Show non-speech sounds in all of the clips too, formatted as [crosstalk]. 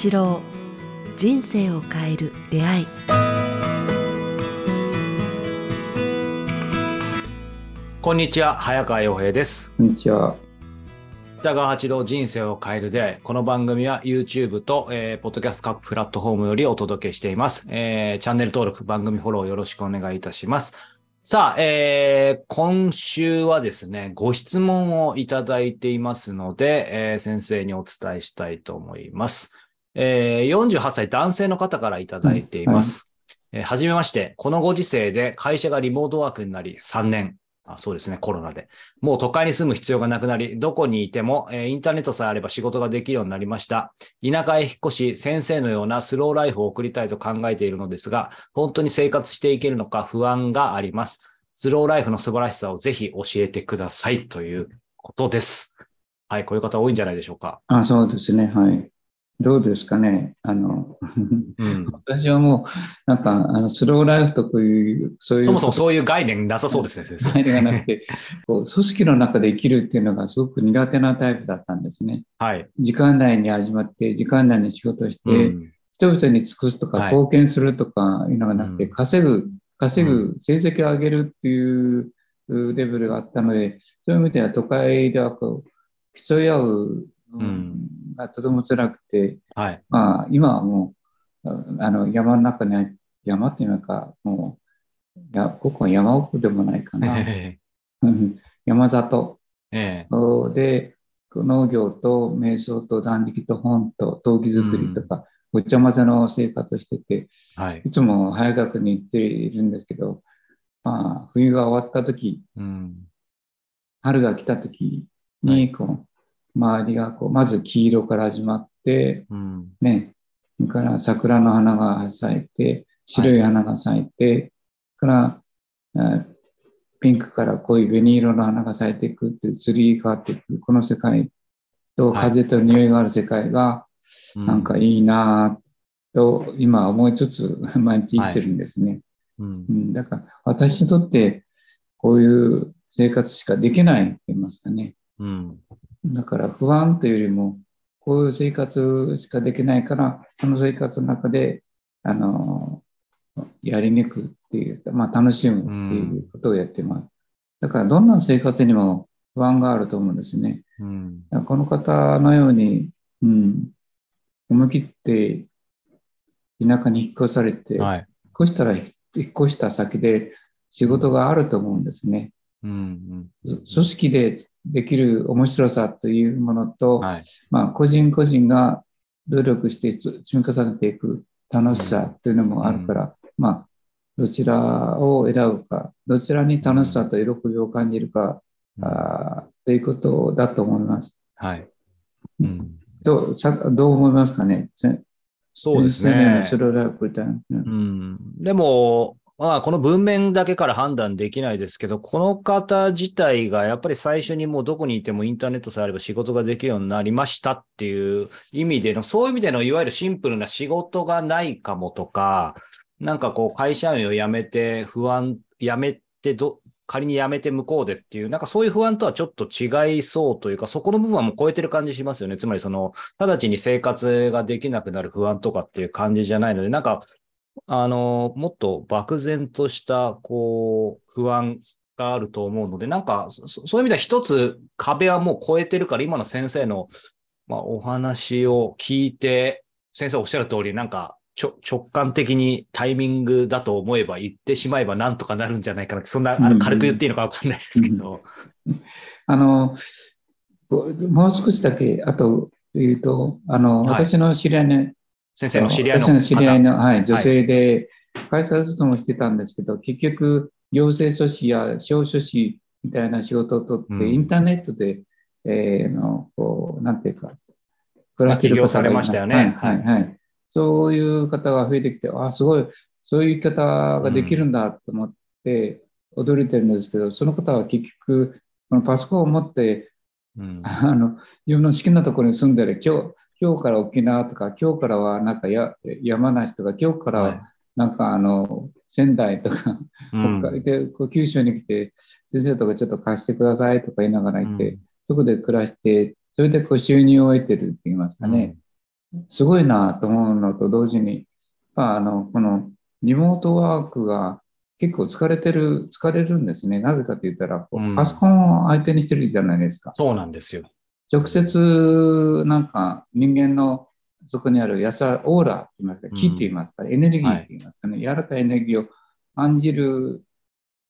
八郎人生を変える出会い。こんにちは早川洋平です。こんにちは。北川八郎人生を変える出会い。この番組は YouTube と、えー、ポッドキャスト各プラットフォームよりお届けしています、えーチャンネル登録番組フォローよろしくお願いいたします。さあ、えー今週はですね、ご質問をいただいていますので、えー先生にお伝えしたいと思います。えー48歳男性の方からいただいています。えーはじめまして、このご時世で会社がリモートワークになり3年。あそうですね、コロナで。もう都会に住む必要がなくなり、どこにいても、えーインターネットさえあれば仕事ができるようになりました。田舎へ引っ越し、先生のようなスローライフを送りたいと考えているのですが、本当に生活していけるのか不安があります。スローライフの素晴らしさをぜひ教えてくださいということです。はい、こういう方多いんじゃないでしょうか。あ、そうですね。はい。どうですかね？あの、うん。[laughs] 私はもう、なんか、あのスローライフとこういう、そういう、そもそもそういう概念なさそうですね、先生。概念がなくて、[laughs] こう組織の中で生きるっていうのがすごく苦手なタイプだったんですね。はい。時間内に始まって、時間内に仕事して、うん人々に尽くすとか、はい貢献するとかいうのがなくて、うん稼ぐ、稼ぐ、成績を上げるっていうレベルがあったので、そういう意味では都会ではこう競い合うのんがとても辛くて、はい。まあ、今はもう、ああの山の中にあ、山っていうのか、もう、やここは山奥でもないかな。えうん山里えで、農業と瞑想と断食と本と陶器作りとか、ごっちゃ混ぜの生活をしてて、はい。いつも早学に行っているんですけど、まあ、冬が終わった時、うん。春が来た時に、こう、周りがこう、まず黄色から始まって、うん。ね、から桜の花が咲いて、白い花が咲いて、から、あピンクから濃い紅色の花が咲いていくっていう、ツリー変わっていく、この世界とはい風と匂いがある世界が、うなんか、いいなぁと、今思いつつ、[laughs] 毎日生きてるんですね。うんう。ん、だから、私にとって、こういう生活しかできないって言いますかね。うん。だから不安というよりも、こういう生活しかできないから、この生活の中で、あの、やり抜くっていう、まあ楽しむっていうことをやってます。だからどんな生活にも不安があると思うんですね。うん。この方のように、うん、思い切って田舎に引っ越されて、はい。引っ越したら引っ越した先で仕事があると思うんですね。うん。組織でできる面白さというものと、はい。まあ、個人個人が努力して積み重ねていく楽しさというのもあるから、まあ、どちらを選ぶか、どちらに楽しさと喜びを感じるか、あーということだと思います。はい。うん。どうさどう思いますかね？せそうですねス。ローライフみたいな。うん。でも、まあ、この文面だけから判断できないですけど、この方自体がやっぱり最初にもうどこにいてもインターネットさえあれば仕事ができるようになりましたっていう意味での、そういう意味でのいわゆるシンプルな仕事がないかもとか、なんかこう会社員を辞めて不安、辞めてど、仮に辞めて向こうでっていう、なんかそういう不安とはちょっと違いそうというか、そこの部分はもう超えてる感じしますよね。つまりその、直ちに生活ができなくなる不安とかっていう感じじゃないので、なんかあの、もっと漠然とした、こう、不安があると思うので、なんか、そそういう意味では一つ壁はもう超えてるから、今の先生の、まあ、お話を聞いて、先生おっしゃる通り、なんか、ちょ直感的にタイミングだと思えば言ってしまえばなんとかなるんじゃないかなそんな、あの、うんうん軽く言っていいのかわかんないですけど。あの、こうもう少しだけ、あと言うと、あの、はい私の知り合いね、先生の知り合いの私の知り合い方。の、はい、女性で、会社勤めをしてたんですけど、結局、行政書士や司法書士みたいな仕事を取って、うん。インターネットで、えーの、こう、なんていうか、暮らしてる方されましたよね。はい、はい、はい。そういう方が増えてきて、あ、すごい、そういう方ができるんだと思って、驚いてるんですけど、その方は結局、このパソコンを持って、うん。あの自分の好きなところに住んでる今日今日から沖縄とか今日からはなんかや山梨とか今日からははなんかあの仙台とか、うん北海で九州に来て先生とかちょっと貸してくださいとか言いながらいて、そこで暮らしてそれでこう収入を得てるって言いますかね、すごいなと思うのと同時に、まあ、あの、このリモートワークが結構疲れてる、疲れるんですね。なぜかと言ったら、パソコンを相手にしてるじゃないですか。そうなんですよ。直接、なんか人間のそこにあるやさ、オーラって言いますか、うん。気って言いますか、エネルギーって言いますかね、柔らかいエネルギーを感じる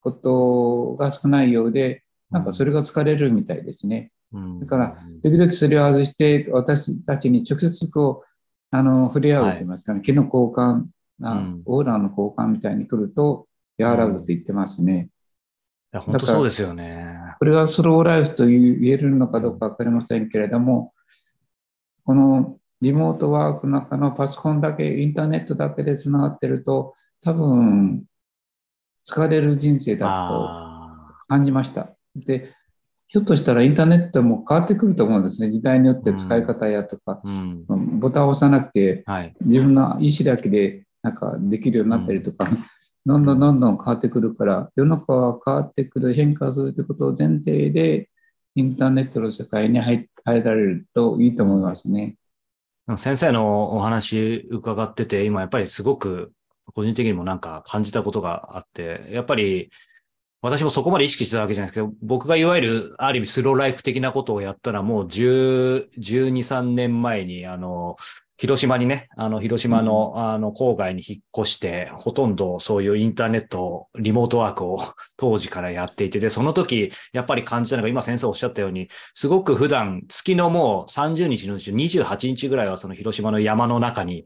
ことが少ないようで、なんかそれが疲れるみたいですね。うん。だから、時々それを外して、私たちに直接こう、あの、触れ合うと言いますかね、気の交換、あうん。オーラの交換みたいに来ると、和らぐって言ってますね。いや本当そうですよね。これがスローライフと言えるのかどうかわかりませんけれども、このリモートワークの中のパソコンだけ、インターネットだけでつながってると、多分、疲れる人生だとあ感じました。で、ひょっとしたらインターネットも変わってくると思うんですね。時代によって使い方やとか、ーうん。ボタンを押さなくて、はい。自分の意思だけでなんかできるようになったりとか、どんどんどんどん変わってくるから、世の中は変わってくる、変化するということを前提で、インターネットの世界に入入られるといいと思いますね。先生のお話伺ってて、今やっぱりすごく個人的にもなんか感じたことがあって、やっぱり私もそこまで意識してたわけじゃないですけど、僕がいわゆるある意味スローライフ的なことをやったらもう10、12、3年前にあの、広島にね、あの、広島の、あの、郊外に引っ越して、ほとんどそういうインターネット、リモートワークを [laughs] 当時からやっていて、で、その時、やっぱり感じたのが、今先生おっしゃったように、すごく普段、月のもう30日のうち28日ぐらいはその広島の山の中に、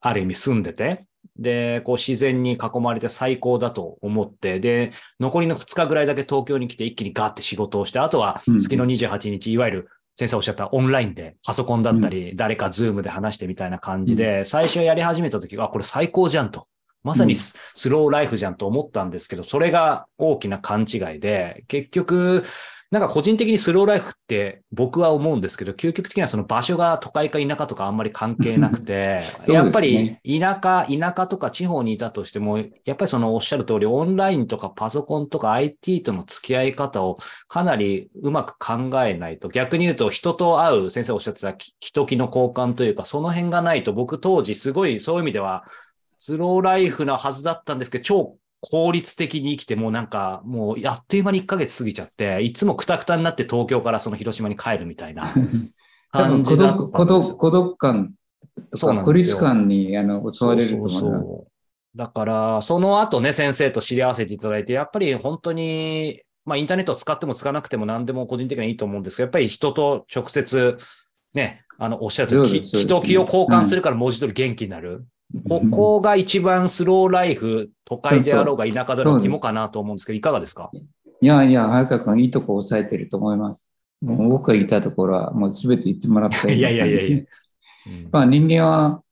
ある意味住んでて、で、こう自然に囲まれて最高だと思って、で、残りの2日ぐらいだけ東京に来て一気にガーって仕事をして、あとはうん月の28日、いわゆる先生おっしゃったオンラインでパソコンだったり、誰かズームで話してみたいな感じで、最初やり始めた時は、あ、これ最高じゃんと。まさにススローライフじゃんと思ったんですけど、それが大きな勘違いで、結局、なんか個人的にスローライフって僕は思うんですけど、究極的にはその場所が都会か田舎とかあんまり関係なくて、[laughs] すね。やっぱり田舎、田舎とか地方にいたとしても、やっぱりそのおっしゃる通りオンラインとかパソコンとか IT との付き合い方をかなりうまく考えないと、逆に言うと人と会う、先生おっしゃってたき人気の交換というか、その辺がないと僕当時すごいそういう意味ではスローライフなはずだったんですけど、超効率的に生きて、もうなんか、もうあっという間に1ヶ月過ぎちゃって、いつもクタクタになって東京からその広島に帰るみたいな [laughs] 感じだった独、孤独、孤独感そうなんですよ立感にあの襲われると思います。そうそうそうだから、その後ね、先生と知り合わせていただいて、やっぱり本当に、まあ、インターネットを使っても使わなくても何でも個人的にはいいと思うんですけど、やっぱり人と直接、ね、あの、おっしゃるとり、そうですそうです人気を交換するから文字通り元気になる。こ [laughs] こが一番スローライフ、都会であろうが田舎であろうが肝かなと思うんですけど、いかがですか？いやいや、早川君いいとこ押さえてると思います。もう僕が言いたいところはもう全て言ってもらったいやないやいやいや。うんまあ人間は、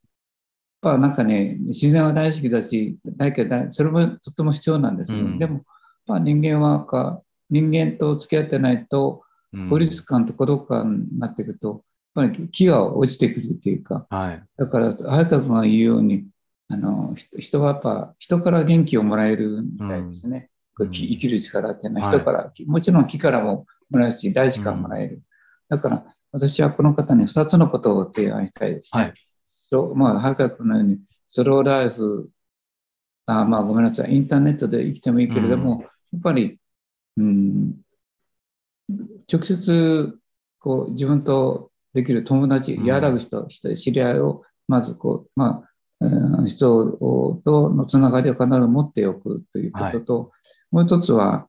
まあなんかね、自然は大好きだし、だけど、それもとても必要なんですよ。うんでも、まあ人間はか、人間と付き合ってないと、うん孤立感と孤独感になっていくと、ぱり気が落ちてくるっていうか、はい。だから、早川君が言うように、あの、人人はやっぱ、人から元気をもらえるみたいですね。うんき生きる力っていうのははい人から、もちろん木からももらえるし、大地からもらえる。だから、私はこの方に2つのことを提案したいですね。はいまあ、早川君のように、スローライフ、あまあ、ごめんなさい、インターネットで生きてもいいけれども、やっぱり、うん、直接、こう、自分とできる友達、うん和らぐ人、人知り合いを、まずこう、まあ、うん人とのつながりを必ず持っておくということと、もう一つは、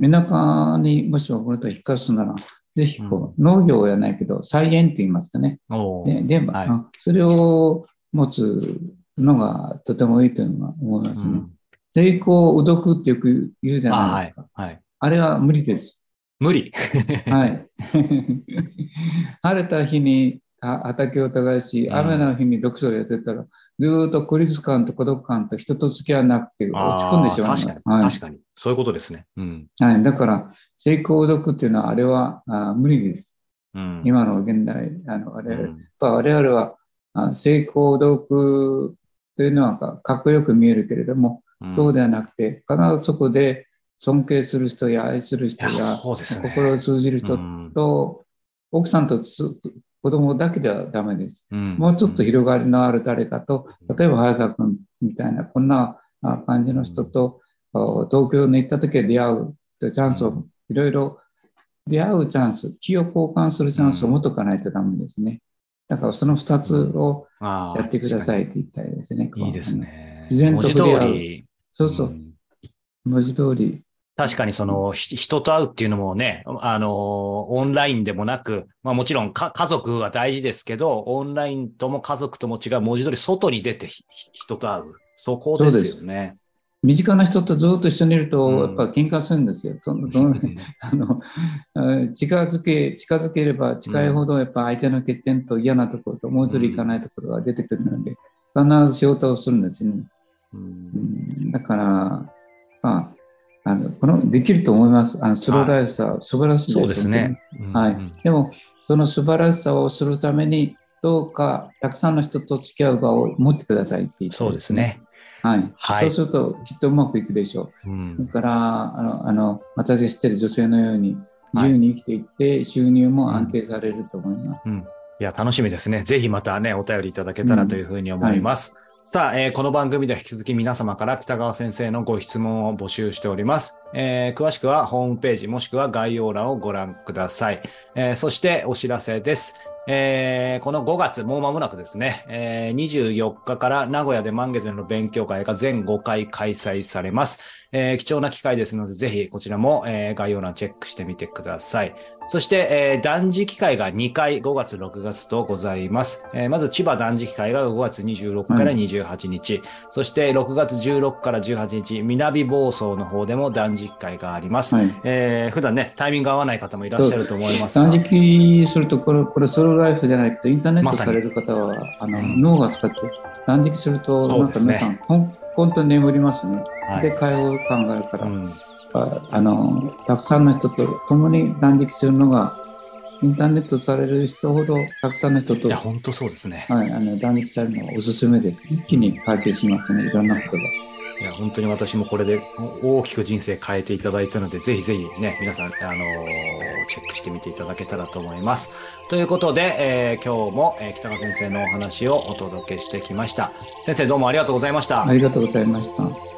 田舎にもしもこの人引っ越すなら、ぜひこう、農業やないけど、菜園と言いますかね。で、ではいあそれを持つのがとてもいいというのは思いますね。うん成功うどくってよく言うじゃあはいないですか。。はい。あれは無理です。無理。はい。[laughs] 晴れた日には畑を耕し、うん雨の日に読書をやってたら、ずーっと孤立感と孤独感と人と付き合わなくて落ち込んでしまいます。あー確かに、はい確かに。そういうことですね。うん。はい。だから、成功うどくっていうのは、あれはあー無理です。うん。今の現代、あの我々、やっうんぱ我々はあ成功うどくというのはかかっこよく見えるけれども、うんそうではなくて、必ずそこで尊敬する人や愛する人いや心を通じる人うんと、奥さんとつ子供だけではダメです。うんもうちょっと広がりのある誰かと、例えば早川君みたいな、こんなあ感じの人と、お東京に行った時は出会うというチャンスをいろいろ出会うチャンス、気を交換するチャンスを持っとかないとダメですね。だからその2つをやってくださいって言いたいですね。いいですね。自然と文字通触れ合うり。そうそうう、ん文字通り。確かにそのひ人と会うっていうのもね、あの、オンラインでもなく、まあもちろんか家族は大事ですけど、オンラインとも家族とも違う文字通り外に出て人と会う。そこですよね。身近な人とずっと一緒にいるうんと、やっぱ喧嘩するんですよ。どんどん [laughs] あのあ近づけ、近づければ近いほど、やっぱ相手の欠点と嫌なところと思い通りいかないところが出てくるので、必ず仕事をするんですね。ううんんだから、まあ、あのこのできると思います。あのスローライフさ、素晴らしいそうですね。はいうんでも、その素晴らしさをするために、どうかたくさんの人と付き合う場を持ってくださいって言って、そうです。ね。はい。はいそうすると、きっとうまくいくでしょう。うんだから、あの、あの私が知ってる女性のように、はい自由に生きていって、収入も安定されると思います。うん。いや、楽しみですね。ぜひまたね、お便りいただけたらというふうに思います。さあ、えーこの番組で引き続き皆様から北川先生のご質問を募集しております。えー詳しくはホームページもしくは概要欄をご覧ください。えーそしてお知らせです。えーこの5月、もう間もなくですね、えー24日から名古屋で満月の勉強会が全5回開催されます。えー貴重な機会ですので、ぜひこちらも、え概要欄チェックしてみてください。そして、えー断食会が2回、5月、6月とございます。えーまず、千葉断食会が5月26から28日、そして6月16から18日、南房総の方でも断食会があります。はい。えー普段ね、タイミング合わない方もいらっしゃると思いますが。断食すると、これ、これソロライフじゃないけど、インターネットされる方は、あの、うん脳が使って、断食すると、なんか皆さん、ほん本当に眠りますね。はいで、会話を考えるから、うんああの、たくさんの人と共に断食するのが、インターネットされる人ほど、たくさんの人と、いや、は本当そうですね。い、あの断食されるのがおすすめです。一気に解決しますね、いろんなことが。いや、本当に私もこれで大きく人生変えていただいたので、ぜひぜひね、皆さん、あのーチェックしてみていただけたらと思います。ということで、えー今日も、えー北川先生のお話をお届けしてきました。先生どうもありがとうございました。ありがとうございました。